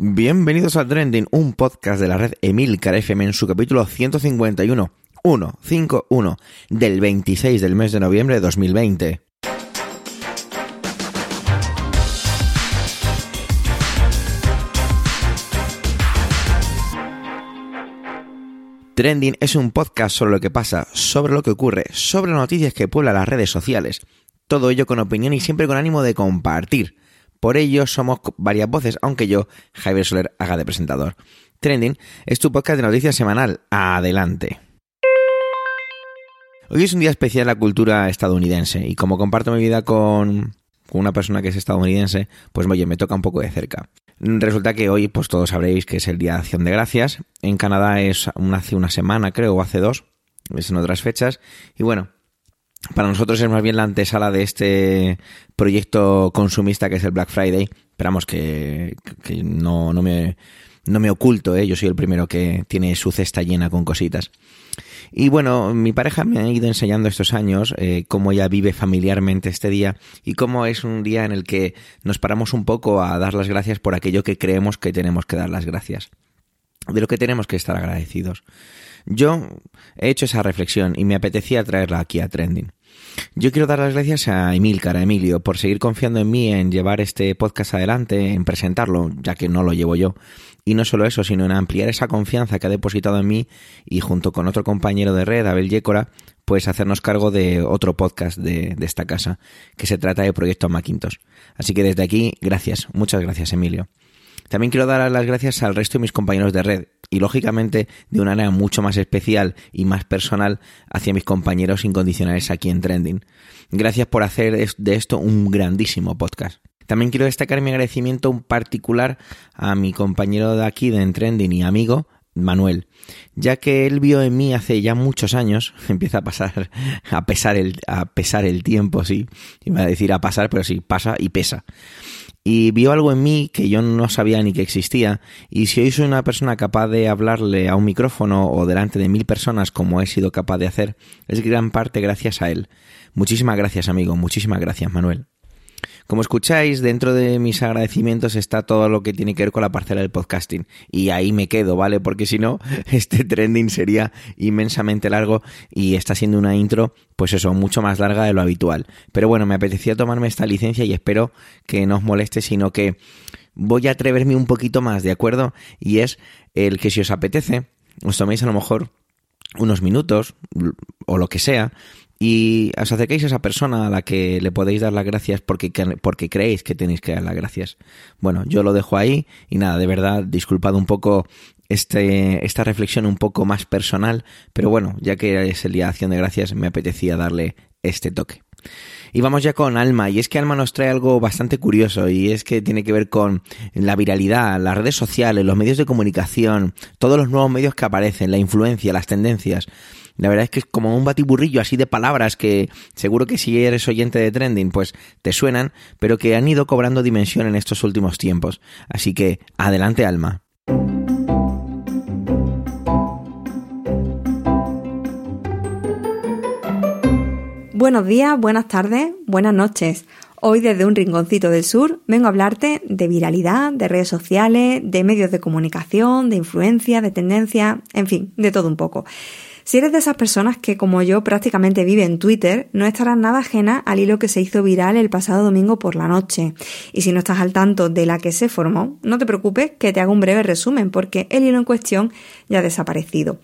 Bienvenidos a Trending, un podcast de la red Emilcar FM en su capítulo 151, 151, del 26 del mes de noviembre de 2020. Trending es un podcast sobre lo que pasa, sobre lo que ocurre, sobre las noticias que pueblan las redes sociales. Todo ello con opinión y siempre con ánimo de compartir. Por ello somos varias voces, aunque yo, Javier Soler, haga de presentador. Trending es tu podcast de noticias semanal. Adelante. Hoy es un día especial en la cultura estadounidense y como comparto mi vida con, una persona que es estadounidense, pues oye, me toca un poco de cerca. Resulta que hoy, pues todos sabréis que es el Día de Acción de Gracias. En Canadá es hace una semana, creo, o hace dos. Es en otras fechas. Y bueno, para nosotros es más bien la antesala de este proyecto consumista que es el Black Friday. Esperamos que, no, me oculto, ¿eh? yo soy el primero que tiene su cesta llena con cositas. Y bueno, mi pareja me ha ido enseñando estos años eh, cómo ella vive familiarmente este día y cómo es un día en el que nos paramos un poco a dar las gracias por aquello que creemos que tenemos que dar las gracias, de lo que tenemos que estar agradecidos. Yo he hecho esa reflexión y me apetecía traerla aquí a Trending. Yo quiero dar las gracias a Emilcar, a Emilio, por seguir confiando en mí en llevar este podcast adelante, en presentarlo, ya que no lo llevo yo. Y no solo eso, sino en ampliar esa confianza que ha depositado en mí y junto con otro compañero de red, Abel Yécora, pues hacernos cargo de otro podcast de, de esta casa, que se trata de Proyecto Macintosh. Así que desde aquí, gracias, muchas gracias Emilio. También quiero dar las gracias al resto de mis compañeros de red y lógicamente de una manera mucho más especial y más personal hacia mis compañeros incondicionales aquí en Trending. Gracias por hacer de esto un grandísimo podcast. También quiero destacar mi agradecimiento un particular a mi compañero de aquí de Trending y amigo, Manuel, ya que él vio en mí hace ya muchos años, empieza a pasar, a pesar el, a pesar el tiempo, sí, iba a decir a pasar, pero sí, pasa y pesa y vio algo en mí que yo no sabía ni que existía y si hoy soy una persona capaz de hablarle a un micrófono o delante de mil personas como he sido capaz de hacer, es gran parte gracias a él. Muchísimas gracias amigo, muchísimas gracias Manuel. Como escucháis, dentro de mis agradecimientos está todo lo que tiene que ver con la parcela del podcasting. Y ahí me quedo, ¿vale? Porque si no, este trending sería inmensamente largo y está siendo una intro, pues eso, mucho más larga de lo habitual. Pero bueno, me apetecía tomarme esta licencia y espero que no os moleste, sino que voy a atreverme un poquito más, ¿de acuerdo? Y es el que si os apetece, os toméis a lo mejor unos minutos o lo que sea y os acerquéis a esa persona a la que le podéis dar las gracias porque, porque creéis que tenéis que dar las gracias. Bueno, yo lo dejo ahí y nada, de verdad, disculpad un poco este, esta reflexión un poco más personal, pero bueno, ya que es el día de acción de gracias, me apetecía darle este toque. Y vamos ya con Alma, y es que Alma nos trae algo bastante curioso, y es que tiene que ver con la viralidad, las redes sociales, los medios de comunicación, todos los nuevos medios que aparecen, la influencia, las tendencias. La verdad es que es como un batiburrillo así de palabras que seguro que si eres oyente de trending pues te suenan, pero que han ido cobrando dimensión en estos últimos tiempos. Así que adelante alma. Buenos días, buenas tardes, buenas noches. Hoy desde un rinconcito del sur vengo a hablarte de viralidad, de redes sociales, de medios de comunicación, de influencia, de tendencia, en fin, de todo un poco. Si eres de esas personas que, como yo, prácticamente vive en Twitter, no estarás nada ajena al hilo que se hizo viral el pasado domingo por la noche. Y si no estás al tanto de la que se formó, no te preocupes que te hago un breve resumen, porque el hilo en cuestión ya desaparecido.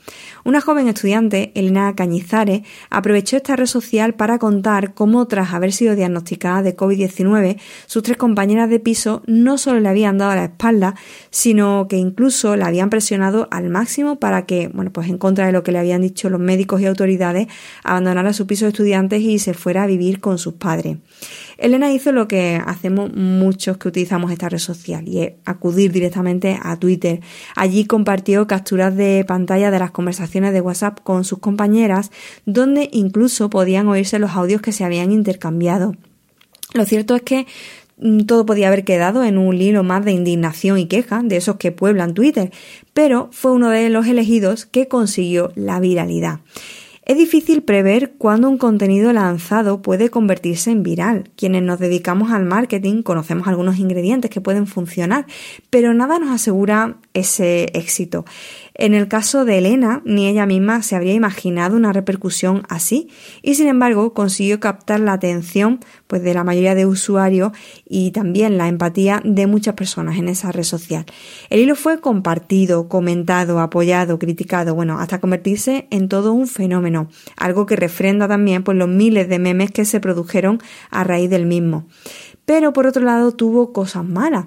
Una joven estudiante, Elena Cañizares, aprovechó esta red social para contar cómo, tras haber sido diagnosticada de COVID-19, sus tres compañeras de piso no solo le habían dado la espalda, sino que incluso la habían presionado al máximo para que, bueno, pues en contra de lo que le habían dicho los médicos y autoridades, abandonara su piso de estudiantes y se fuera a vivir con sus padres. Elena hizo lo que hacemos muchos que utilizamos esta red social y es acudir directamente a Twitter. Allí compartió capturas de pantalla de las conversaciones de WhatsApp con sus compañeras, donde incluso podían oírse los audios que se habían intercambiado. Lo cierto es que mm, todo podía haber quedado en un hilo más de indignación y queja de esos que pueblan Twitter, pero fue uno de los elegidos que consiguió la viralidad. Es difícil prever cuándo un contenido lanzado puede convertirse en viral. Quienes nos dedicamos al marketing conocemos algunos ingredientes que pueden funcionar, pero nada nos asegura ese éxito. En el caso de Elena, ni ella misma se habría imaginado una repercusión así y sin embargo consiguió captar la atención pues, de la mayoría de usuarios y también la empatía de muchas personas en esa red social. El hilo fue compartido, comentado, apoyado, criticado, bueno, hasta convertirse en todo un fenómeno, algo que refrenda también pues, los miles de memes que se produjeron a raíz del mismo. Pero por otro lado tuvo cosas malas.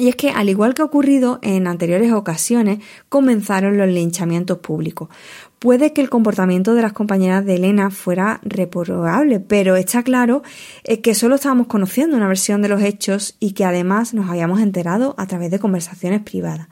Y es que, al igual que ha ocurrido en anteriores ocasiones, comenzaron los linchamientos públicos. Puede que el comportamiento de las compañeras de Elena fuera reprobable, pero está claro eh, que solo estábamos conociendo una versión de los hechos y que además nos habíamos enterado a través de conversaciones privadas.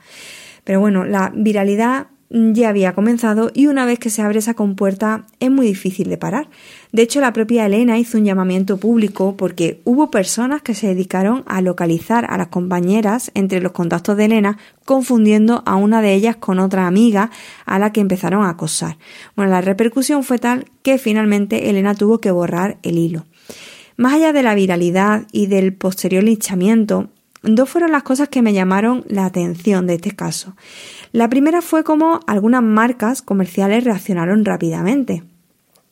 Pero bueno, la viralidad ya había comenzado y una vez que se abre esa compuerta es muy difícil de parar. De hecho, la propia Elena hizo un llamamiento público porque hubo personas que se dedicaron a localizar a las compañeras entre los contactos de Elena, confundiendo a una de ellas con otra amiga a la que empezaron a acosar. Bueno, la repercusión fue tal que finalmente Elena tuvo que borrar el hilo. Más allá de la viralidad y del posterior linchamiento, dos fueron las cosas que me llamaron la atención de este caso. La primera fue cómo algunas marcas comerciales reaccionaron rápidamente.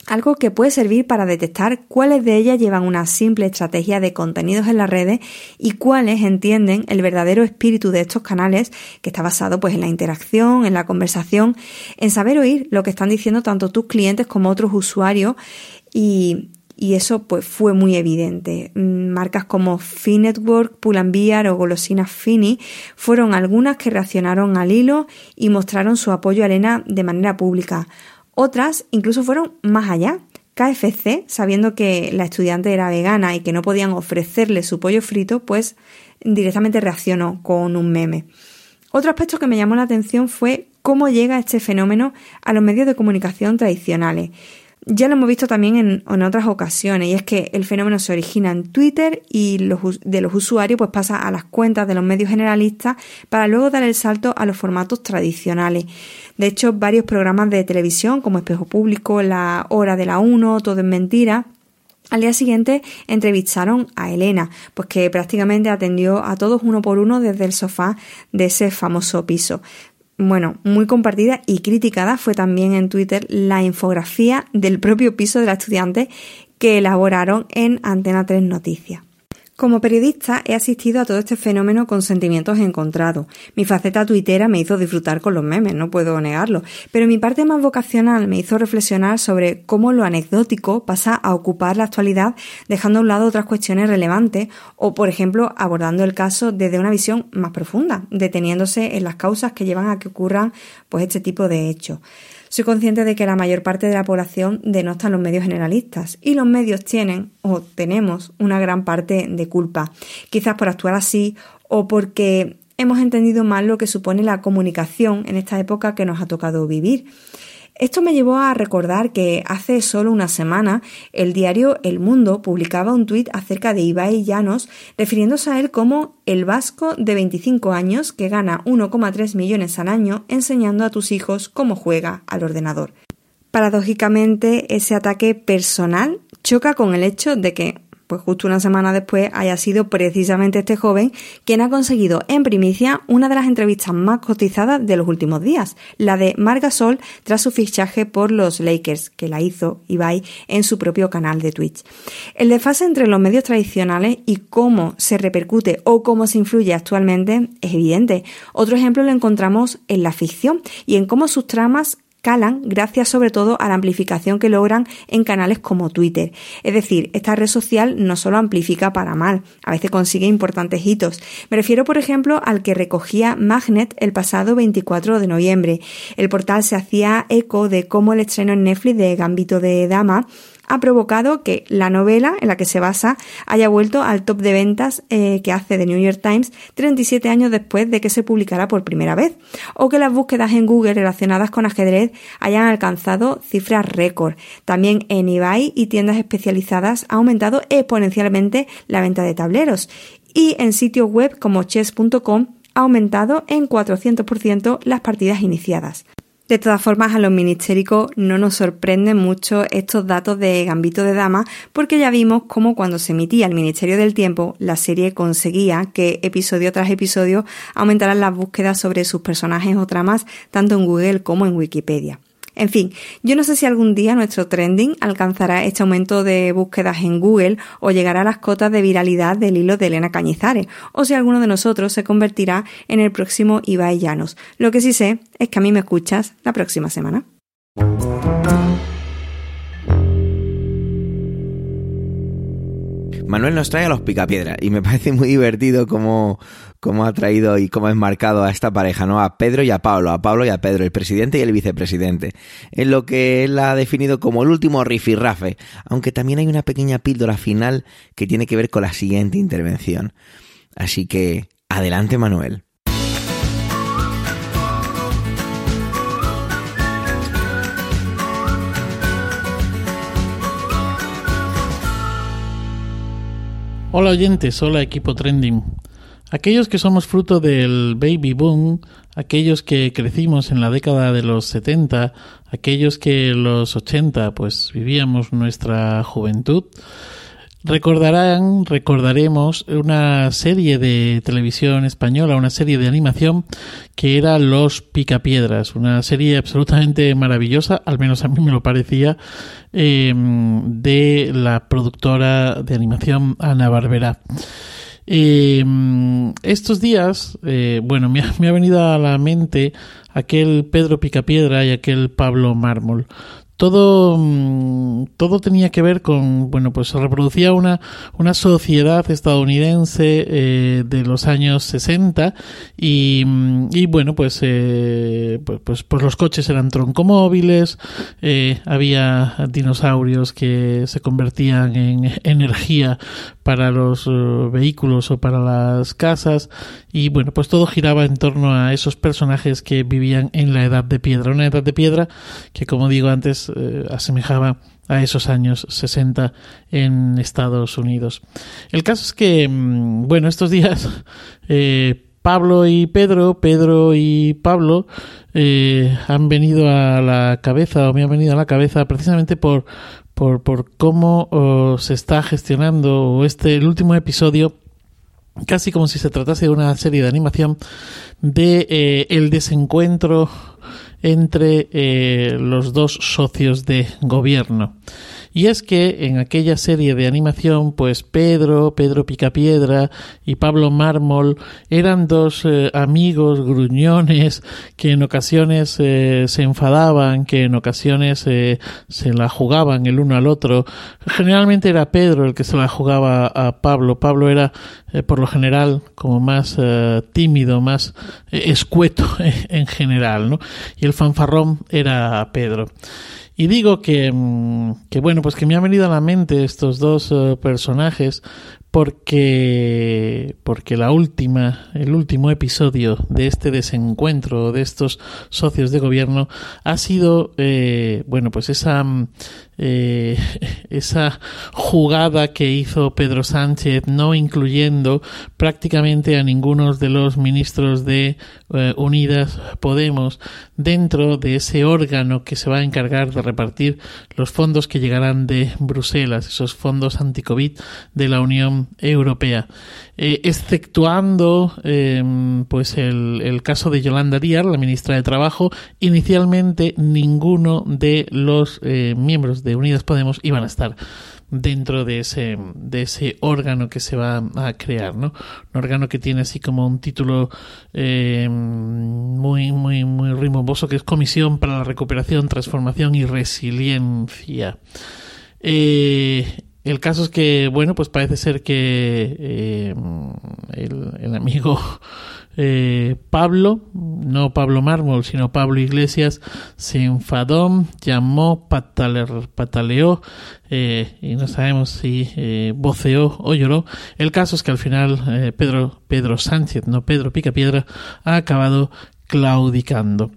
Algo que puede servir para detectar cuáles de ellas llevan una simple estrategia de contenidos en las redes y cuáles entienden el verdadero espíritu de estos canales, que está basado pues en la interacción, en la conversación, en saber oír lo que están diciendo tanto tus clientes como otros usuarios y, y eso pues fue muy evidente. Mm, marcas como Finetwork, Pull&Bear o Golosinas Fini fueron algunas que reaccionaron al hilo y mostraron su apoyo a Elena de manera pública. Otras incluso fueron más allá. KFC, sabiendo que la estudiante era vegana y que no podían ofrecerle su pollo frito, pues directamente reaccionó con un meme. Otro aspecto que me llamó la atención fue cómo llega este fenómeno a los medios de comunicación tradicionales. Ya lo hemos visto también en, otras ocasiones, y es que el fenómeno se origina en Twitter y de los usuarios pues pasa a las cuentas de los medios generalistas para luego dar el salto a los formatos tradicionales. De hecho, varios programas de televisión como Espejo Público, La Hora de la Uno, Todo es Mentira, al día siguiente entrevistaron a Elena, pues que prácticamente atendió a todos uno por uno desde el sofá de ese famoso piso bueno, muy compartida y criticada fue también en Twitter la infografía del propio piso de la estudiante que elaboraron en Antena 3 Noticias. Como periodista he asistido a todo este fenómeno con sentimientos encontrados. Mi faceta tuitera me hizo disfrutar con los memes, no puedo negarlo, pero mi parte más vocacional me hizo reflexionar sobre cómo lo anecdótico pasa a ocupar la actualidad dejando a un lado otras cuestiones relevantes o, por ejemplo, abordando el caso desde una visión más profunda, deteniéndose en las causas que llevan a que ocurran pues este tipo de hechos. Soy consciente de que la mayor parte de la población denostan los medios generalistas y los medios tienen o tenemos una gran parte de culpa, quizás por actuar así o porque hemos entendido mal lo que supone la comunicación en esta época que nos ha tocado vivir. Esto me llevó a recordar que hace solo una semana el diario El Mundo publicaba un tuit acerca de Ibai Llanos refiriéndose a él como el vasco de 25 años que gana 1,3 millones al año enseñando a tus hijos cómo juega al ordenador. Paradójicamente, ese ataque personal choca con el hecho de que pues justo una semana después haya sido precisamente este joven quien ha conseguido en primicia una de las entrevistas más cotizadas de los últimos días, la de Marga Sol tras su fichaje por los Lakers, que la hizo Ibai en su propio canal de Twitch. El desfase entre los medios tradicionales y cómo se repercute o cómo se influye actualmente es evidente. Otro ejemplo lo encontramos en la ficción y en cómo sus tramas gracias sobre todo a la amplificación que logran en canales como Twitter. Es decir, esta red social no solo amplifica para mal, a veces consigue importantes hitos. Me refiero, por ejemplo, al que recogía Magnet el pasado 24 de noviembre. El portal se hacía eco de cómo el estreno en Netflix de Gambito de Dama ha provocado que la novela en la que se basa haya vuelto al top de ventas eh, que hace The New York Times 37 años después de que se publicara por primera vez, o que las búsquedas en Google relacionadas con ajedrez hayan alcanzado cifras récord. También en eBay y tiendas especializadas ha aumentado exponencialmente la venta de tableros y en sitios web como chess.com ha aumentado en 400% las partidas iniciadas. De todas formas, a los ministéricos no nos sorprenden mucho estos datos de Gambito de Dama, porque ya vimos cómo cuando se emitía el Ministerio del Tiempo, la serie conseguía que episodio tras episodio aumentaran las búsquedas sobre sus personajes o tramas, tanto en Google como en Wikipedia. En fin, yo no sé si algún día nuestro trending alcanzará este aumento de búsquedas en Google o llegará a las cotas de viralidad del hilo de Elena Cañizares, o si alguno de nosotros se convertirá en el próximo Ibai Llanos. Lo que sí sé es que a mí me escuchas la próxima semana. Manuel nos trae a los picapiedra y me parece muy divertido cómo, cómo ha traído y cómo ha enmarcado a esta pareja, ¿no? A Pedro y a Pablo, a Pablo y a Pedro, el presidente y el vicepresidente, en lo que él ha definido como el último rifirrafe, aunque también hay una pequeña píldora final que tiene que ver con la siguiente intervención. Así que, adelante Manuel. Hola oyentes, hola equipo trending. Aquellos que somos fruto del baby boom, aquellos que crecimos en la década de los 70, aquellos que en los 80 pues vivíamos nuestra juventud, recordarán, recordaremos una serie de televisión española, una serie de animación que era Los Picapiedras, una serie absolutamente maravillosa, al menos a mí me lo parecía, em, de la productora de animación Ana Barbera. Em, estos días, eh, bueno, me ha, venido a la mente aquel Pedro Picapiedra y aquel Pablo Mármol todo, mm, todo tenía que ver con, bueno, pues se reproducía una, una sociedad estadounidense eh, de los años 60 y, mm, y bueno, pues, eh, pues, pues, pues, los coches eran troncomóviles, eh, había dinosaurios que se convertían en energía para los vehículos o para las casas y bueno, pues todo giraba en torno a esos personajes que vivían en la edad de piedra, una edad de piedra que como digo antes eh, asemejaba a esos años 60 en Estados Unidos. El caso es que, mm, bueno, estos días eh, Pablo y Pedro, Pedro y Pablo eh, han venido a la cabeza o me han venido a la cabeza precisamente por, por, por cómo oh, se está gestionando este el último episodio casi como si se tratase de una serie de animación de el desencuentro entre eh, los dos socios de gobierno. Y es que en aquella serie de animación, pues Pedro, Pedro Picapiedra y Pablo Mármol eran dos eh, amigos gruñones que en ocasiones eh, se enfadaban, que en ocasiones se la jugaban el uno al otro. Generalmente era Pedro el que se la jugaba a Pablo. Pablo era por lo general como más tímido, más escueto en general, ¿no? Y el fanfarrón era Pedro. Y digo que, mm, que, bueno, pues que me han venido a la mente estos dos eh, personajes porque, porque la última, el último episodio de este desencuentro de estos socios de gobierno ha sido, eh, bueno, pues esa, mm, eh, esa jugada que hizo Pedro Sánchez, no incluyendo prácticamente a ninguno de los ministros de eh, Unidas Podemos dentro de ese órgano que se va a encargar de repartir los fondos que llegarán de Bruselas, esos fondos anti-COVID de la Unión Europea. Eh, exceptuando em, pues el, el, caso de Yolanda Díaz, la ministra de Trabajo, inicialmente ninguno de los eh, miembros de Unidas Podemos iban a estar dentro de ese, de ese órgano que se va a crear, ¿no? Un órgano que tiene así como un título em, muy, muy, muy rimboso que es Comisión para la Recuperación, Transformación y Resiliencia. Eh, el caso es que, bueno, pues parece ser que eh, el, amigo eh, Pablo, no Pablo Mármol, sino Pablo Iglesias, se enfadó, llamó, pataleó, eh, y no sabemos si voceó o lloró. El caso es que al final Pedro, Pedro Sánchez, no Pedro Picapiedra, ha acabado claudicando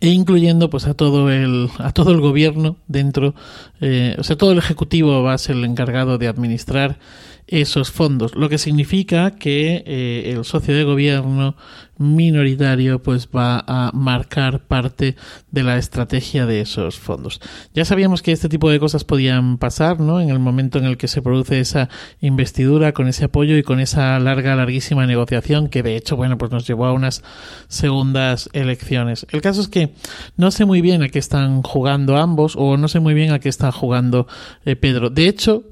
e incluyendo pues a todo el a todo el gobierno dentro eh, o sea todo el ejecutivo va a ser el encargado de administrar esos fondos, lo que significa que eh, el socio de gobierno minoritario pues va a marcar parte de la estrategia de esos fondos. Ya sabíamos que este tipo de cosas podían pasar, ¿no? En el momento en el que se produce esa investidura con ese apoyo y con esa larga, larguísima negociación que de hecho, bueno, pues nos llevó a unas segundas elecciones. El caso es que no sé muy bien a qué están jugando ambos o no sé muy bien a qué está jugando eh, Pedro. De hecho,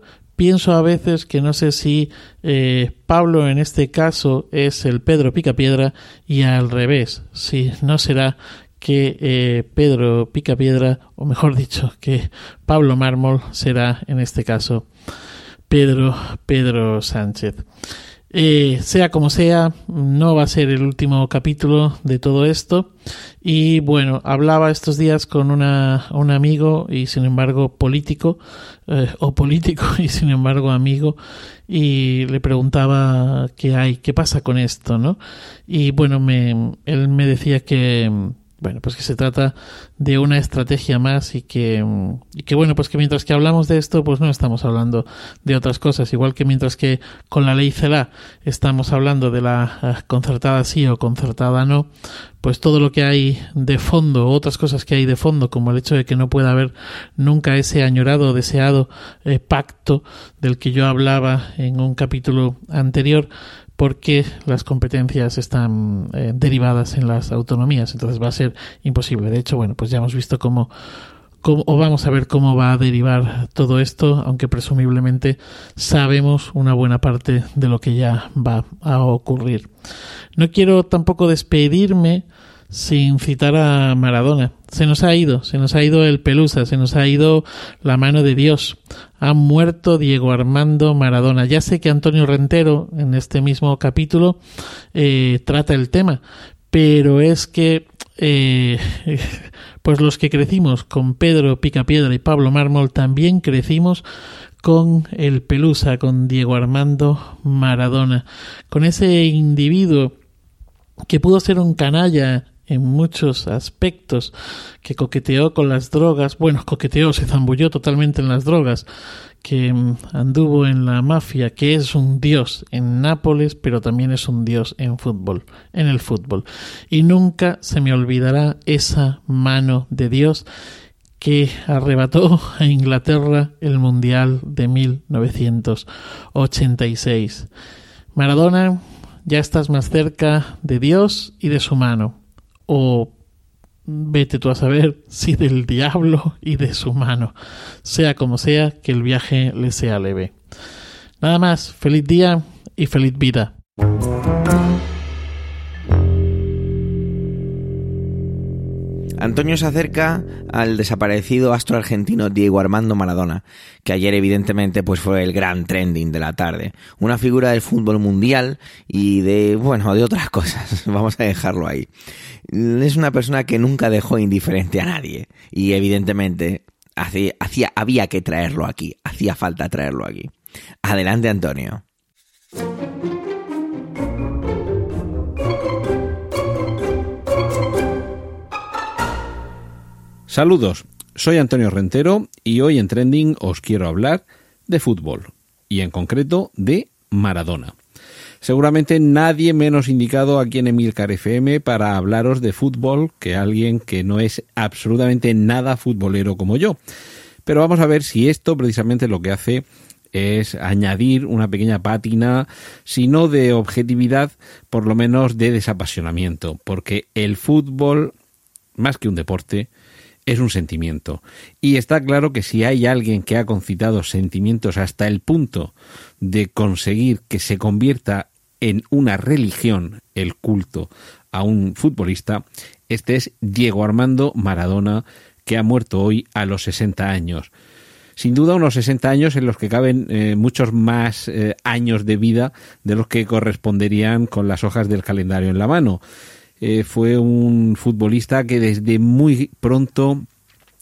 pienso a veces que no sé si eh, Pablo en este caso es el Pedro Picapiedra y al revés, si no será que eh, Pedro Picapiedra, o mejor dicho, que Pablo Mármol será en este caso Pedro Pedro Sánchez. Eh, sea como sea, no va a ser el último capítulo de todo esto. Y bueno, hablaba estos días con una, un amigo y sin embargo político, eh, o político y sin embargo amigo, y le preguntaba qué hay, qué pasa con esto, ¿no? Y bueno, me, él me decía que bueno, pues que se trata de una estrategia más y que, y que, bueno, pues que mientras que hablamos de esto, pues no estamos hablando de otras cosas. Igual que mientras que con la ley CELA estamos hablando de la eh, concertada sí o concertada no, pues todo lo que hay de fondo, otras cosas que hay de fondo, como el hecho de que no pueda haber nunca ese añorado deseado eh, pacto del que yo hablaba en un capítulo anterior, porque las competencias están eh, derivadas en las autonomías, entonces va a ser imposible. De hecho, bueno, pues ya hemos visto cómo, cómo, o vamos a ver cómo va a derivar todo esto, aunque presumiblemente sabemos una buena parte de lo que ya va a ocurrir. No quiero tampoco despedirme sin citar a Maradona. Se nos ha ido, se nos ha ido el Pelusa, se nos ha ido la mano de Dios. Ha muerto Diego Armando Maradona. Ya sé que Antonio Rentero en este mismo capítulo eh, trata el tema, pero es que eh, pues los que crecimos con Pedro Picapiedra y Pablo Mármol también crecimos con el Pelusa, con Diego Armando Maradona, con ese individuo que pudo ser un canalla en muchos aspectos, que coqueteó con las drogas, bueno, coqueteó, se zambulló totalmente en las drogas, que mm, anduvo en la mafia, que es un dios en Nápoles, pero también es un dios en fútbol, en el fútbol. Y nunca se me olvidará esa mano de Dios que arrebató a Inglaterra el Mundial de 1986. Maradona, ya estás más cerca de Dios y de su mano o vete tú a saber si del diablo y de su mano. Sea como sea, que el viaje le sea leve. Nada más, feliz día y feliz vida. Antonio se acerca al desaparecido astro argentino Diego Armando Maradona, que ayer evidentemente pues fue el gran trending de la tarde, una figura del fútbol mundial y de bueno, de otras cosas, vamos a dejarlo ahí. Es una persona que nunca dejó indiferente a nadie y evidentemente hacía, había que traerlo aquí, hacía falta traerlo aquí. Adelante Antonio. Saludos, soy Antonio Rentero y hoy en Trending os quiero hablar de fútbol y en concreto de Maradona. Seguramente nadie menos indicado aquí en Emilcar FM para hablaros de fútbol que alguien que no es absolutamente nada futbolero como yo. Pero vamos a ver si esto precisamente lo que hace es añadir una pequeña pátina, si no de objetividad, por lo menos de desapasionamiento, porque el fútbol, más que un deporte, es un sentimiento. Y está claro que si hay alguien que ha concitado sentimientos hasta el punto de conseguir que se convierta en una religión el culto a un futbolista, este es Diego Armando Maradona, que ha muerto hoy a los 60 años. Sin duda unos 60 años en los que caben eh, muchos más eh, años de vida de los que corresponderían con las hojas del calendario en la mano. Eh, fue un futbolista que desde muy pronto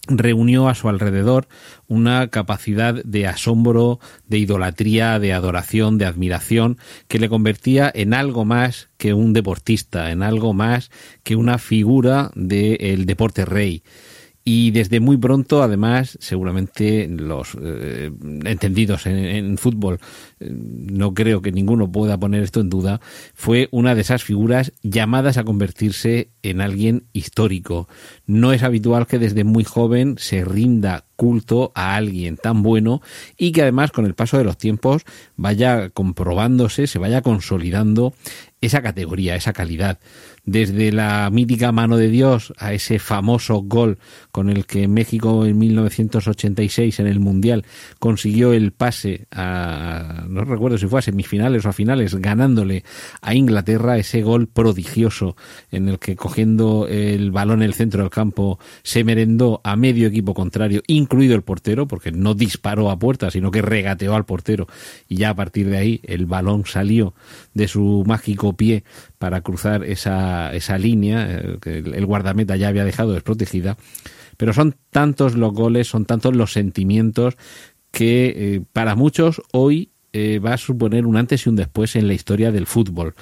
reunió a su alrededor una capacidad de asombro, de idolatría, de adoración, de admiración, que le convertía en algo más que un deportista, en algo más que una figura del deporte rey. Y desde muy pronto, además, seguramente los eh, entendidos en, fútbol, eh, no creo que ninguno pueda poner esto en duda, fue una de esas figuras llamadas a convertirse en alguien histórico. No es habitual que desde muy joven se rinda culto a alguien tan bueno y que además con el paso de los tiempos vaya comprobándose, se vaya consolidando esa categoría, esa calidad desde la mítica mano de Dios a ese famoso gol con el que México en 1986 en el Mundial consiguió el pase a, no recuerdo si fue a semifinales o a finales, ganándole a Inglaterra ese gol prodigioso en el que cogiendo el balón en el centro del campo se merendó a medio equipo contrario, incluido el portero, porque no disparó a puerta, sino que regateó al portero. Y ya a partir de ahí el balón salió de su mágico pie para cruzar esa, esa línea eh, que el guardameta ya había dejado desprotegida. Pero son tantos los goles, son tantos los sentimientos que eh, para muchos hoy eh, va a suponer un antes y un después en la historia del fútbol.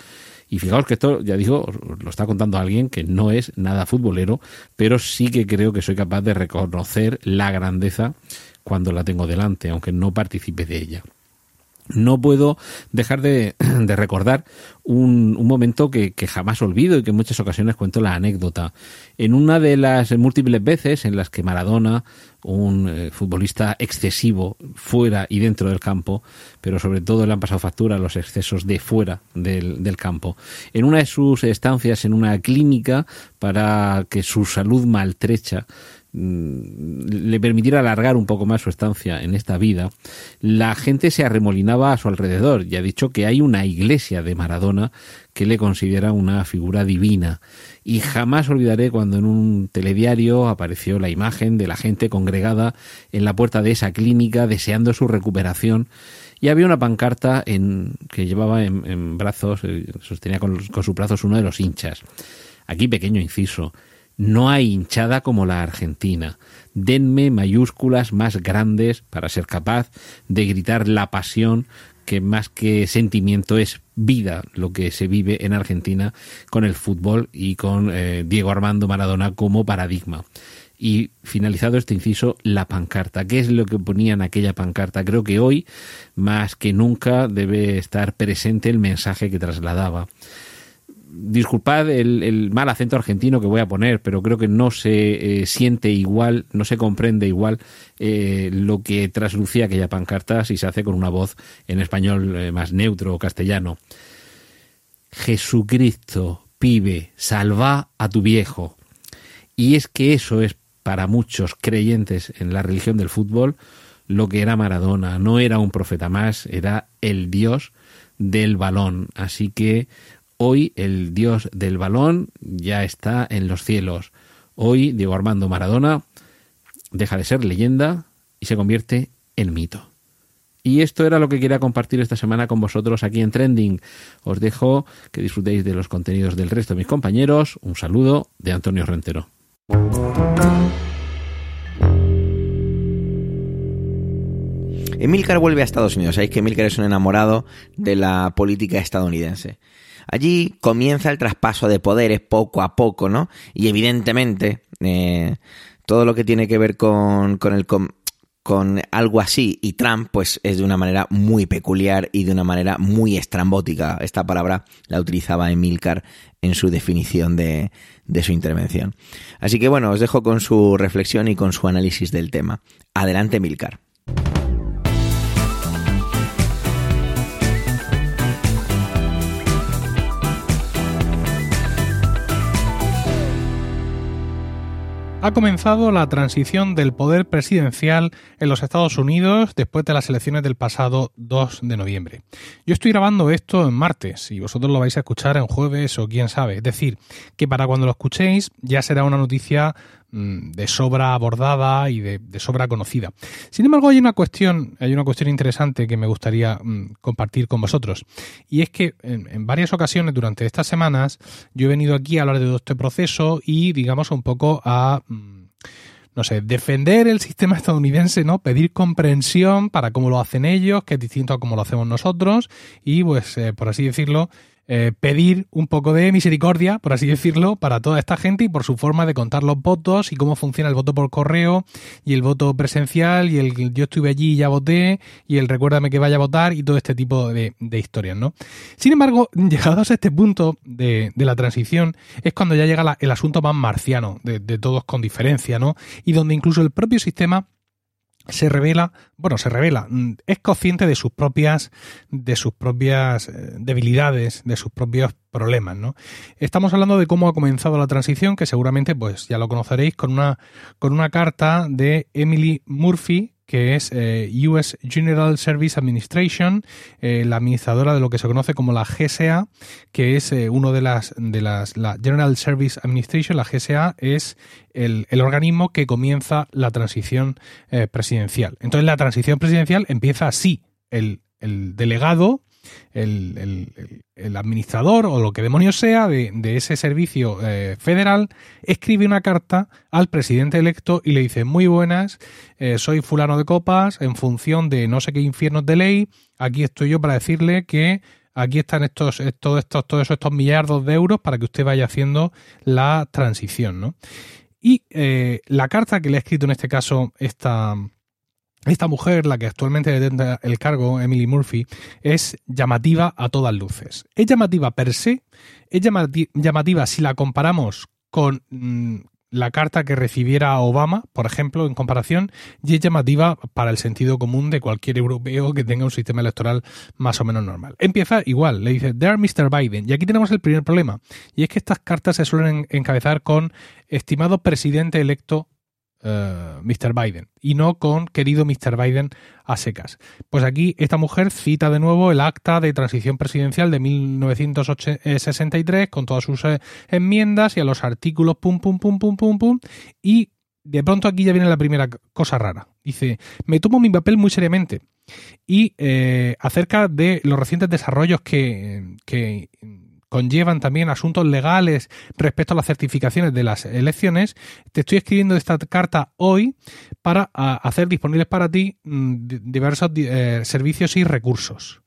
Y fijaos que esto, ya digo, lo está contando alguien que no es nada futbolero, pero sí que creo que soy capaz de reconocer la grandeza cuando la tengo delante, aunque no participe de ella no puedo dejar de, recordar un, momento que, jamás olvido y que en muchas ocasiones cuento la anécdota. En una de las múltiples veces en las que Maradona, un eh, futbolista excesivo fuera y dentro del campo, pero sobre todo le han pasado factura los excesos de fuera del, del campo, en una de sus estancias en una clínica para que su salud maltrecha le permitiera alargar un poco más su estancia en esta vida, la gente se arremolinaba a su alrededor. Ya ha dicho que hay una iglesia de Maradona que le considera una figura divina. Y jamás olvidaré cuando en un telediario apareció la imagen de la gente congregada en la puerta de esa clínica deseando su recuperación. Y había una pancarta en, que llevaba en, brazos, eh, sostenía con, con sus brazos uno de los hinchas. Aquí pequeño inciso. No hay hinchada como la Argentina. Denme mayúsculas más grandes para ser capaz de gritar la pasión que más que sentimiento es vida lo que se vive en Argentina con el fútbol y con eh, Diego Armando Maradona como paradigma. Y finalizado este inciso, la pancarta. ¿Qué es lo que ponía en aquella pancarta? Creo que hoy, más que nunca, debe estar presente el mensaje que trasladaba disculpad el, mal acento argentino que voy a poner, pero creo que no se eh, siente igual, no se comprende igual eh, lo que traslucía aquella pancarta si se hace con una voz en español eh, más neutro o castellano. Jesucristo, pibe, salva a tu viejo. Y es que eso es para muchos creyentes en la religión del fútbol lo que era Maradona. No era un profeta más, era el Dios del balón. Así que Hoy el dios del balón ya está en los cielos. Hoy Diego Armando Maradona deja de ser leyenda y se convierte en mito. Y esto era lo que quería compartir esta semana con vosotros aquí en Trending. Os dejo que disfrutéis de los contenidos del resto de mis compañeros. Un saludo de Antonio Rentero. Emilcar vuelve a Estados Unidos. Sabéis que Emilcar es un enamorado de la política estadounidense. Allí comienza el traspaso de poderes poco a poco, ¿no? Y evidentemente eh, todo lo que tiene que ver con, con. Con, algo así y Trump pues es de una manera muy peculiar y de una manera muy estrambótica. Esta palabra la utilizaba Emilcar en su definición de, de su intervención. Así que bueno, os dejo con su reflexión y con su análisis del tema. Adelante Emilcar. Ha comenzado la transición del poder presidencial en los Estados Unidos después de las elecciones del pasado 2 de noviembre. Yo estoy grabando esto en martes y vosotros lo vais a escuchar en jueves o quién sabe. Es decir, que para cuando lo escuchéis ya será una noticia de sobra abordada y de, sobra conocida. Sin embargo, hay una cuestión, hay una cuestión interesante que me gustaría mm, compartir con vosotros. Y es que en, varias ocasiones durante estas semanas yo he venido aquí a hablar de todo este proceso y, digamos, un poco a mm, no sé, defender el sistema estadounidense, ¿no? Pedir comprensión para cómo lo hacen ellos, que es distinto a cómo lo hacemos nosotros, y pues, eh, por así decirlo, eh, pedir un poco de misericordia, por así decirlo, para toda esta gente y por su forma de contar los votos y cómo funciona el voto por correo y el voto presencial y el yo estuve allí y ya voté y el recuérdame que vaya a votar y todo este tipo de, historias, ¿no? Sin embargo, llegados a este punto de, la transición es cuando ya llega el asunto más marciano de, de todos con diferencia, ¿no? Y donde incluso el propio sistema se revela, bueno, se revela, mm, es consciente de sus propias, de sus propias eh, debilidades, de sus propios problemas, ¿no? Estamos hablando de cómo ha comenzado la transición, que seguramente, pues, ya lo conoceréis con una, con una carta de Emily Murphy, que es eh, US General Service Administration, eh, la administradora de lo que se conoce como la GSA, que es eh, uno de las de las la General Service Administration, la GSA es el, el organismo que comienza la transición presidencial. Entonces la transición presidencial empieza así, el, el delegado el, administrador o lo que demonios sea de, ese servicio eh, federal escribe una carta al presidente electo y le dice muy buenas, eh, soy fulano de copas, en función de no sé qué infiernos de ley, aquí estoy yo para decirle que aquí están estos, estos, estos, todos estos millardos de euros para que usted vaya haciendo la transición, ¿no? Y eh, la carta que le ha escrito en este caso esta, esta mujer, la que actualmente detenta el cargo, Emily Murphy, es llamativa a todas luces. Es llamativa per se, es llamativa si la comparamos con mm, la carta que recibiera Obama, por ejemplo, en comparación, y es llamativa para el sentido común de cualquier europeo que tenga un sistema electoral más o menos normal. Empieza igual, le dice, there Mr. Biden. Y aquí tenemos el primer problema, y es que estas cartas se suelen encabezar con estimado presidente electo eh, Mr. Biden y no con querido Mr. Biden a secas. Pues aquí esta mujer cita de nuevo el acta de transición presidencial de 1963 con todas sus eh, enmiendas y a los artículos pum pum pum pum pum pum y de pronto aquí ya viene la primera cosa rara. Dice, me tomo mi papel muy seriamente y eh, acerca de los recientes desarrollos que, que conllevan también asuntos legales respecto a las certificaciones de las elecciones, te estoy escribiendo esta carta hoy para hacer disponibles para ti mm, diversos eh, servicios y recursos.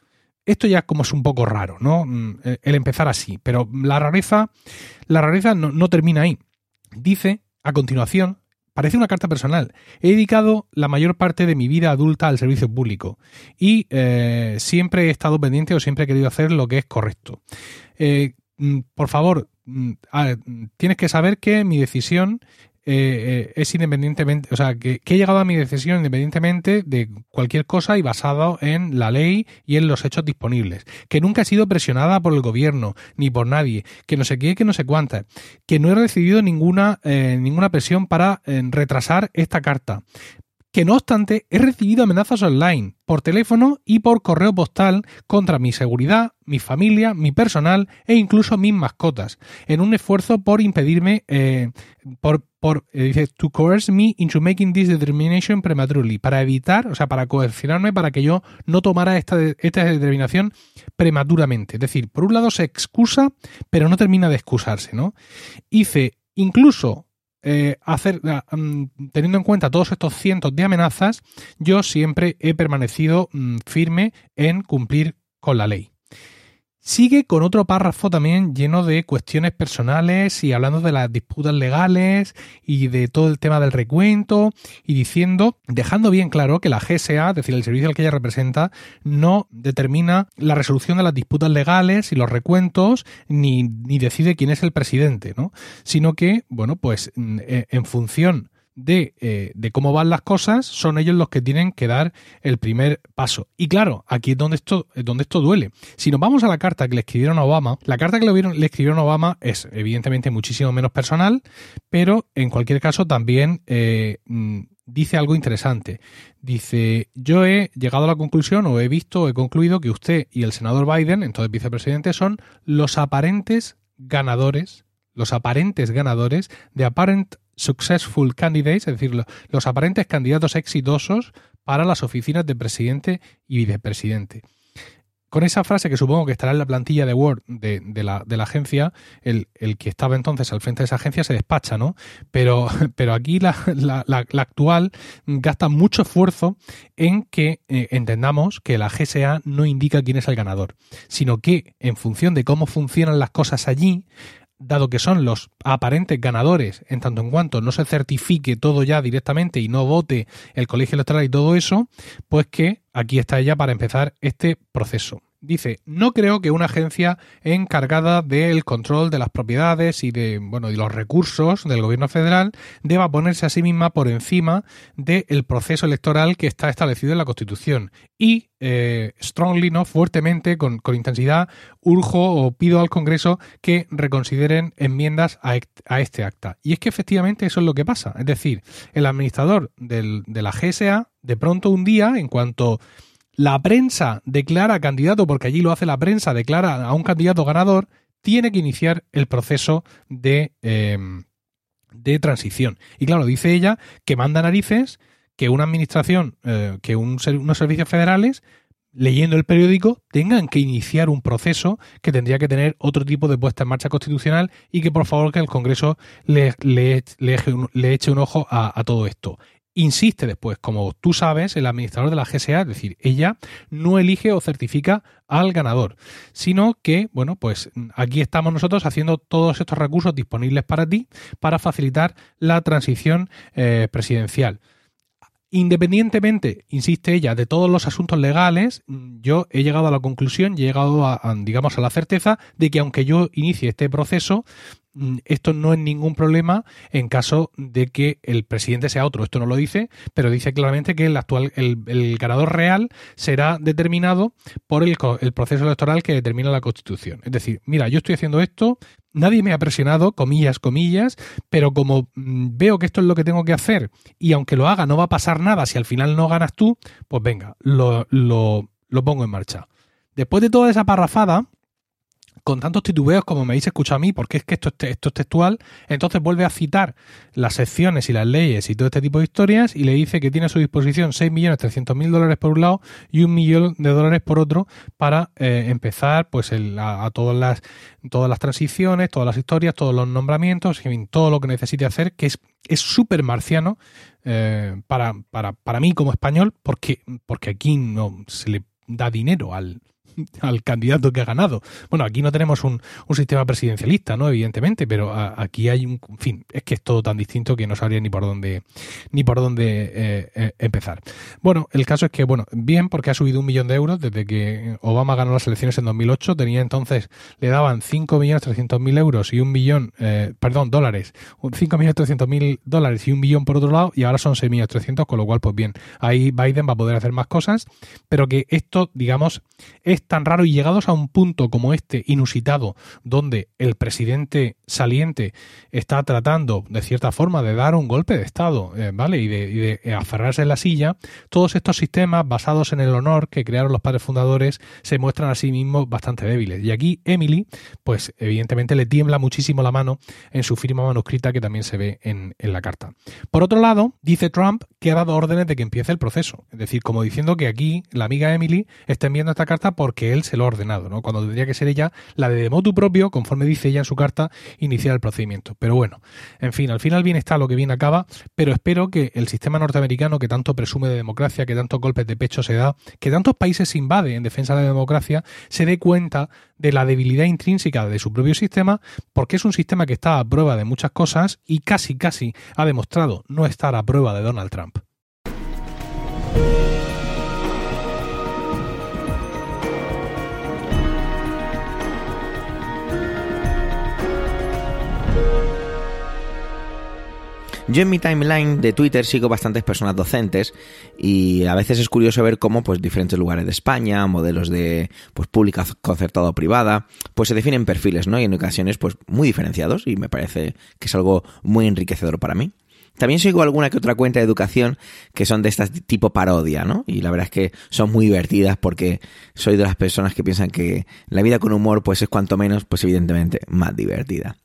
Esto ya como es un poco raro, ¿no? Mm, eh, el empezar así, pero la rareza, la rareza no termina ahí. Dice a continuación Parece una carta personal. He dedicado la mayor parte de mi vida adulta al servicio público y eh, siempre he estado pendiente o siempre he querido hacer lo que es correcto. Eh, mm, por favor, mm, tienes que saber que mi decisión eh, es independientemente, o sea, que, he llegado a mi decisión independientemente de cualquier cosa y basado en la ley y en los hechos disponibles. Que nunca he sido presionada por el gobierno ni por nadie. Que no sé qué, que no sé cuántas. Que no he recibido ninguna, eh, ninguna presión para eh, retrasar esta carta que no obstante he recibido amenazas online, por teléfono y por correo postal contra mi seguridad, mi familia, mi personal e incluso mis mascotas, en un esfuerzo por impedirme, eh, por, por eh, dice, to coerce me into making this determination prematurely, para evitar, o sea, para coercionarme para que yo no tomara esta, esta determinación prematuramente. Es decir, por un lado se excusa, pero no termina de excusarse, ¿no? Hice incluso eh, hacer, ah, mm, teniendo en cuenta todos estos cientos de amenazas, yo siempre he permanecido mm, firme en cumplir con la ley. Sigue con otro párrafo también lleno de cuestiones personales y hablando de las disputas legales y de todo el tema del recuento y diciendo, dejando bien claro que la GSA, es decir, el servicio al que ella representa, no determina la resolución de las disputas legales y los recuentos ni, ni decide quién es el presidente, ¿no? Sino que, bueno, pues en función eh, de, cómo van las cosas, son ellos los que tienen que dar el primer paso. Y claro, aquí es donde esto, donde esto duele. Si nos vamos a la carta que le escribieron a Obama, la carta que le, le escribieron a Obama es evidentemente muchísimo menos personal, pero en cualquier caso también eh, mm, dice algo interesante. Dice, yo he llegado a la conclusión o he visto, he concluido que usted y el senador Biden, entonces vicepresidente, son los aparentes ganadores, los aparentes ganadores de Apparent successful candidates, es decir, los aparentes candidatos exitosos para las oficinas de presidente y vicepresidente. con esa frase que supongo que estará en la plantilla de Word de, la, de la, agencia, el, que estaba entonces al frente de esa agencia se despacha, ¿no? Pero, pero aquí la actual gasta mucho esfuerzo en que eh, entendamos que la GSA no indica quién es el ganador, sino que en función de cómo funcionan las cosas allí, dado que son los aparentes ganadores, en tanto en cuanto no se certifique todo ya directamente y no vote el colegio electoral y todo eso, pues que aquí está ella para empezar este proceso. Dice, no creo que una agencia encargada del control de las propiedades y de, bueno, y los recursos del gobierno federal deba ponerse a sí misma por encima del proceso electoral que está establecido en la Constitución. Y eh, strongly, ¿no? fuertemente, con, intensidad, urjo o pido al Congreso que reconsideren enmiendas a, este acta. Y es que efectivamente eso es lo que pasa. Es decir, el administrador de la GSA, de pronto un día, en cuanto la prensa declara candidato, porque allí lo hace la prensa, declara a un candidato ganador, tiene que iniciar el proceso de, em, de transición. Y claro, dice ella que manda narices que una administración, eh, que unos servicios federales, leyendo el periódico, tengan que iniciar un proceso que tendría que tener otro tipo de puesta en marcha constitucional y que por favor que el Congreso le, le, eche un ojo a todo esto insiste después, como tú sabes, el administrador de la GSA, es decir, ella no elige o certifica al ganador, sino que, bueno, pues aquí estamos nosotros haciendo todos estos recursos disponibles para ti para facilitar la transición eh, presidencial. Independientemente, insiste ella, de todos los asuntos legales, yo he llegado a la conclusión, he llegado a, digamos, a la certeza de que aunque yo inicie este proceso, Mm, esto no es ningún problema en caso de que el presidente sea otro. Esto no lo dice, pero dice claramente que el actual, el, ganador real será determinado por el, el, proceso electoral que determina la Constitución. Es decir, mira, yo estoy haciendo esto, nadie me ha presionado, comillas, comillas, pero como mm, veo que esto es lo que tengo que hacer y aunque lo haga no va a pasar nada si al final no ganas tú, pues venga, lo, lo, lo pongo en marcha. Después de toda esa parrafada, con tantos titubeos como me habéis escuchado a mí, porque es que esto, es textual, entonces vuelve a citar las secciones y las leyes y todo este tipo de historias y le dice que tiene a su disposición 6.300.000 dólares por un lado y un millón de dólares por otro para eh, empezar pues a, todas las todas las transiciones, todas las historias, todos los nombramientos, en fin, todo lo que necesite hacer, que es es súper marciano eh, para, mí como español, porque aquí no se le da dinero al, al candidato que ha ganado. Bueno, aquí no tenemos un, sistema presidencialista, ¿no? Evidentemente, pero aquí hay un, en fin, es que es todo tan distinto que no sabría ni por dónde, ni por dónde eh, eh, empezar. Bueno, el caso es que, bueno, bien, porque ha subido un millón de euros desde que Obama ganó las elecciones en 2008, tenía entonces, le daban 5.300.000 euros y un millón, eh, perdón, dólares, 5.300.000 dólares y un millón por otro lado, y ahora son 6.300, con lo cual, pues bien, ahí Biden va a poder hacer más cosas, pero que esto, digamos, es tan raro y llegados a un punto como este inusitado, donde el presidente saliente está tratando de cierta forma de dar un golpe de Estado, eh, ¿vale? Y de, aferrarse en la silla, todos estos sistemas basados en el honor que crearon los padres fundadores se muestran a sí mismos bastante débiles. Y aquí Emily, pues evidentemente le tiembla muchísimo la mano en su firma manuscrita que también se ve en, en la carta. Por otro lado, dice Trump que ha dado órdenes de que empiece el proceso. Es decir, como diciendo que aquí la amiga Emily está enviando esta carta por porque él se lo ha ordenado, ¿no? Cuando tendría que ser ella la de motu propio, conforme dice ella en su carta, iniciar el procedimiento. Pero bueno, en fin, al final bien está lo que bien acaba, pero espero que el sistema norteamericano que tanto presume de democracia, que tantos golpes de pecho se da, que tantos países invade en defensa de la democracia, se dé cuenta de la debilidad intrínseca de su propio sistema, porque es un sistema que está a prueba de muchas cosas y casi, casi ha demostrado no estar a prueba de Donald Trump. Yo en mi timeline de Twitter sigo bastantes personas docentes y a veces es curioso ver cómo pues diferentes lugares de España, modelos de pues pública concertada o privada, pues se definen perfiles, ¿no? Y en ocasiones pues muy diferenciados y me parece que es algo muy enriquecedor para mí. También sigo alguna que otra cuenta de educación que son de este tipo parodia, ¿no? Y la verdad es que son muy divertidas porque soy de las personas que piensan que la vida con humor pues es cuanto menos pues evidentemente más divertida.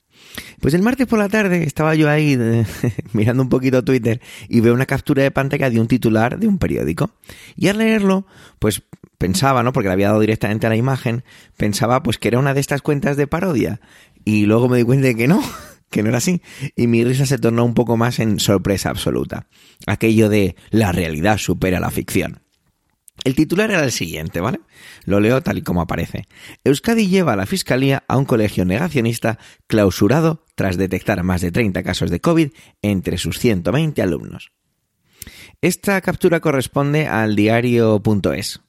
Pues el martes por la tarde estaba yo ahí mirando un poquito Twitter y veo una captura de pantalla de un titular de un periódico. Y al leerlo, pues pensaba, ¿no? Porque le había dado directamente a la imagen, pensaba pues que era una de estas cuentas de parodia. Y luego me di cuenta de que no, que no era así. Y mi risa se tornó un poco más en sorpresa absoluta. Aquello de la realidad supera la ficción. El titular era el siguiente, ¿vale? Lo leo tal y como aparece. Euskadi lleva a la Fiscalía a un colegio negacionista clausurado tras detectar más de 30 casos de COVID entre sus 120 alumnos. Esta captura corresponde al diario.es.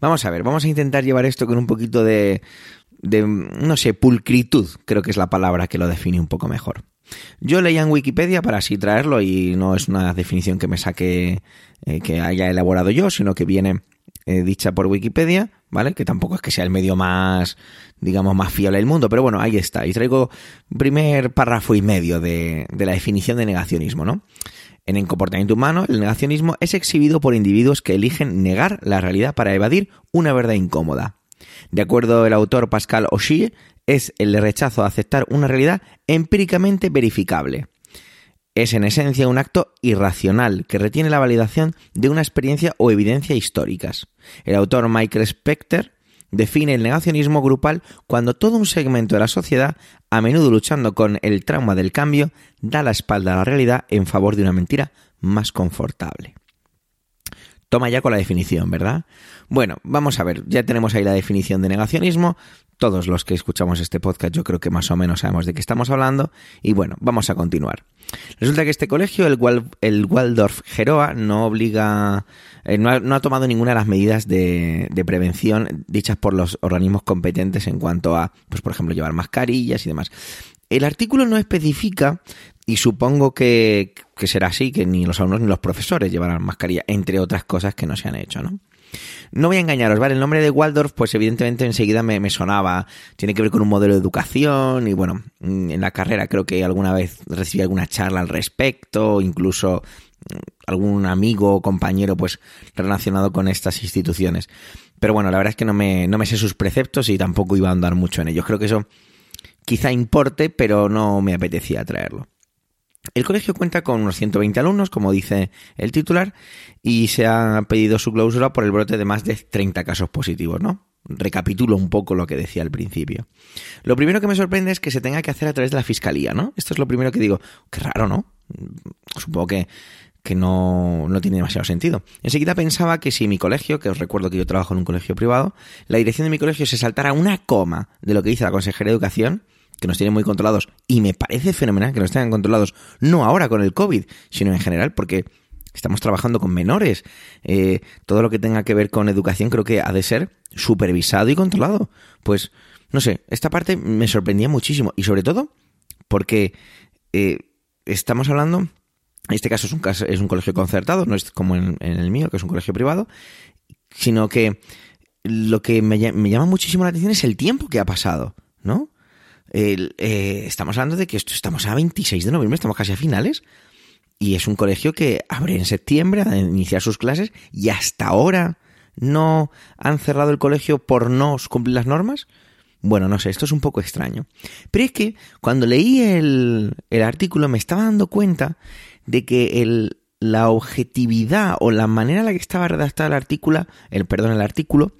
Vamos a ver, vamos a intentar llevar esto con un poquito de, de, no sé, pulcritud, creo que es la palabra que lo define un poco mejor. Yo leía en Wikipedia para así traerlo y no es una definición que me saque, eh, que haya elaborado yo, sino que viene eh, dicha por Wikipedia, ¿vale? Que tampoco es que sea el medio más, digamos, más fiable del mundo, pero bueno, ahí está. Y traigo primer párrafo y medio de, la definición de negacionismo, ¿no? En el comportamiento humano, el negacionismo es exhibido por individuos que eligen negar la realidad para evadir una verdad incómoda. De acuerdo el autor Pascal Auchier, es el rechazo a aceptar una realidad empíricamente verificable. Es en esencia un acto irracional que retiene la validación de una experiencia o evidencia históricas. El autor Michael Specter define el negacionismo grupal cuando todo un segmento de la sociedad, a menudo luchando con el trauma del cambio, da la espalda a la realidad en favor de una mentira más confortable. Toma ya con la definición, ¿verdad? Bueno, vamos a ver, ya tenemos ahí la definición de negacionismo. Todos los que escuchamos este podcast yo creo que más o menos sabemos de qué estamos hablando. Y bueno, vamos a continuar. Resulta que este colegio, el, el Waldorf Geroa, no obliga, eh, no, ha, tomado ninguna de las medidas de, de, prevención dichas por los organismos competentes en cuanto a, pues por ejemplo, llevar mascarillas y demás. El artículo no especifica y supongo que, será así, que ni los alumnos ni los profesores llevarán mascarilla, entre otras cosas que no se han hecho, ¿no? No voy a engañaros, ¿vale? El nombre de Waldorf, pues evidentemente enseguida me, me, sonaba. Tiene que ver con un modelo de educación y bueno, en la carrera creo que alguna vez recibí alguna charla al respecto, incluso mm, algún amigo o compañero pues relacionado con estas instituciones. Pero bueno, la verdad es que no me, no me sé sus preceptos y tampoco iba a andar mucho en ellos. Creo que eso quizá importe, pero no me apetecía traerlo. El colegio cuenta con unos 120 alumnos, como dice el titular, y se ha pedido su clausura por el brote de más de 30 casos positivos, ¿no? Recapitulo un poco lo que decía al principio. Lo primero que me sorprende es que se tenga que hacer a través de la fiscalía, ¿no? Esto es lo primero que digo. Qué raro, ¿no? Supongo que, que no, no tiene demasiado sentido. Enseguida pensaba que si mi colegio, que os recuerdo que yo trabajo en un colegio privado, la dirección de mi colegio se saltara una coma de lo que dice la consejera de educación, que nos tienen muy controlados, y me parece fenomenal que nos tengan controlados, no ahora con el COVID, sino en general, porque estamos trabajando con menores. Eh, todo lo que tenga que ver con educación creo que ha de ser supervisado y controlado. Pues, no sé, esta parte me sorprendía muchísimo, y sobre todo porque eh, estamos hablando, en este caso es un, caso, es un colegio concertado, no es como en, en el mío, que es un colegio privado, sino que lo que me, me llama muchísimo la atención es el tiempo que ha pasado, ¿no? Eh, estamos hablando de que estamos a 26 de noviembre, estamos casi a finales, y es un colegio que abre en septiembre a iniciar sus clases y hasta ahora no han cerrado el colegio por no cumplir las normas. Bueno, no sé, esto es un poco extraño. Pero es que cuando leí el, el artículo me estaba dando cuenta de que el, la objetividad o la manera en la que estaba redactado el artículo, el perdón, el artículo,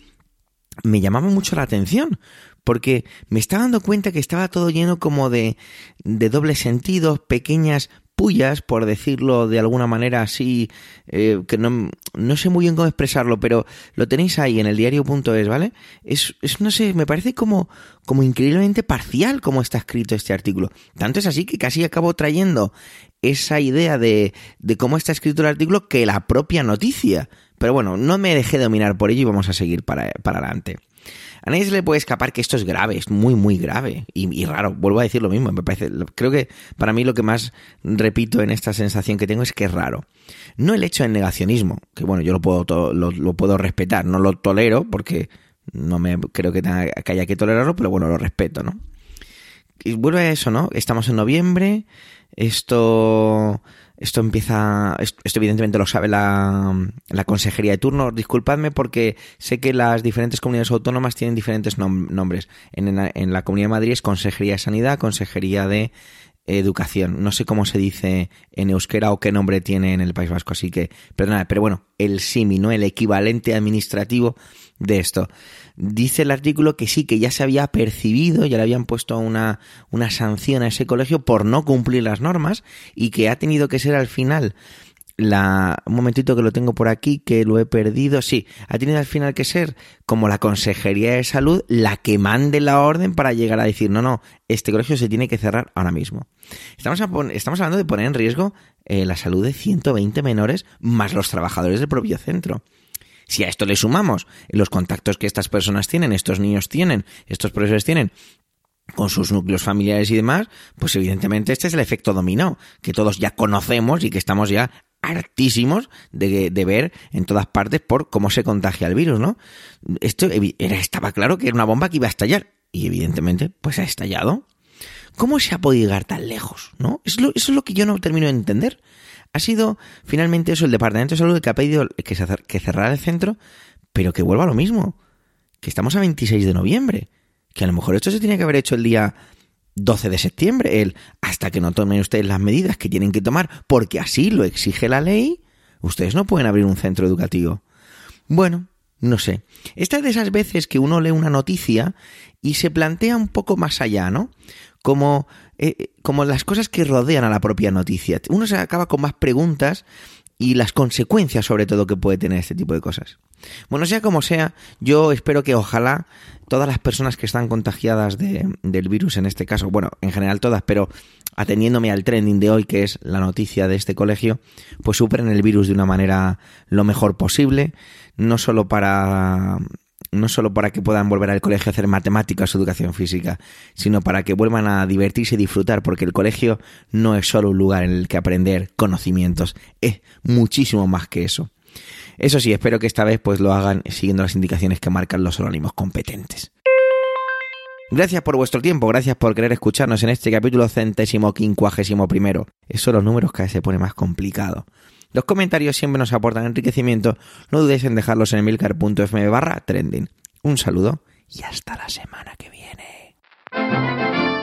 me llamaba mucho la atención, porque me estaba dando cuenta que estaba todo lleno como de, de dobles sentidos, pequeñas pullas, por decirlo de alguna manera así, eh, que no, no, sé muy bien cómo expresarlo, pero lo tenéis ahí en el diario.es, ¿vale? Es, es, no sé, me parece como, como increíblemente parcial como está escrito este artículo. Tanto es así que casi acabo trayendo esa idea de, de cómo está escrito el artículo que la propia noticia. Pero bueno, no me dejé dominar por ello y vamos a seguir para, para adelante. A nadie se le puede escapar que esto es grave, es muy, muy grave y, raro. Vuelvo a decir lo mismo, me parece. Creo que para mí lo que más repito en esta sensación que tengo es que es raro. No el hecho del negacionismo, que bueno, yo lo puedo, lo, puedo respetar, no lo tolero porque no me creo que, que haya que tolerarlo, pero bueno, lo respeto, ¿no? Y vuelve a eso, ¿no? Estamos en noviembre, esto esto empieza, esto evidentemente lo sabe la, la consejería de turno. Disculpadme porque sé que las diferentes comunidades autónomas tienen diferentes nombres. En, en la Comunidad de Madrid es Consejería de Sanidad, Consejería de Educación. No sé cómo se dice en euskera o qué nombre tiene en el País Vasco, así que, perdona, pero bueno, el SIMI, ¿no? El equivalente administrativo de esto. Dice el artículo que sí, que ya se había percibido, ya le habían puesto una, una sanción a ese colegio por no cumplir las normas y que ha tenido que ser al final la, un momentito que lo tengo por aquí, que lo he perdido. Sí, ha tenido al final que ser como la Consejería de Salud la que mande la orden para llegar a decir, no, no, este colegio se tiene que cerrar ahora mismo. Estamos, estamos hablando de poner en riesgo eh, la salud de 120 menores más los trabajadores del propio centro. Si a esto le sumamos los contactos que estas personas tienen, estos niños tienen, estos profesores tienen con sus núcleos familiares y demás, pues evidentemente este es el efecto dominó, que todos ya conocemos y que estamos ya hartísimos de, de, ver en todas partes por cómo se contagia el virus, ¿no? Esto era, estaba claro que era una bomba que iba a estallar y evidentemente pues ha estallado. ¿Cómo se ha podido llegar tan lejos, no? Eso es lo, eso es lo que yo no termino de entender. Ha sido finalmente eso el Departamento de Salud que ha pedido que, se, cerrara el centro, pero que vuelva a lo mismo. Que estamos a 26 de noviembre. Que a lo mejor esto se tenía que haber hecho el día 12 de septiembre, el hasta que no tomen ustedes las medidas que tienen que tomar, porque así lo exige la ley, ustedes no pueden abrir un centro educativo. Bueno, no sé. Esta es de esas veces que uno lee una noticia y se plantea un poco más allá, ¿no? Como, eh, como las cosas que rodean a la propia noticia. Uno se acaba con más preguntas y las consecuencias sobre todo que puede tener este tipo de cosas. Bueno, sea como sea, yo espero que ojalá todas las personas que están contagiadas de, del virus, en este caso, bueno, en general todas, pero ateniéndome al trending de hoy, que es la noticia de este colegio, pues superen el virus de una manera lo mejor posible, no solo para no solo para que puedan volver al colegio a hacer matemáticas o educación física, sino para que vuelvan a divertirse y disfrutar, porque el colegio no es solo un lugar en el que aprender conocimientos, es muchísimo más que eso. Eso sí, espero que esta vez pues lo hagan siguiendo las indicaciones que marcan los organismos competentes. Gracias por vuestro tiempo, gracias por querer escucharnos en este capítulo centésimo quincuagésimo primero. Eso los números cada vez se pone más complicado. Los comentarios siempre nos aportan enriquecimiento. No dudéis en dejarlos en emilcar.fm barra trending. Un saludo y hasta la semana que viene.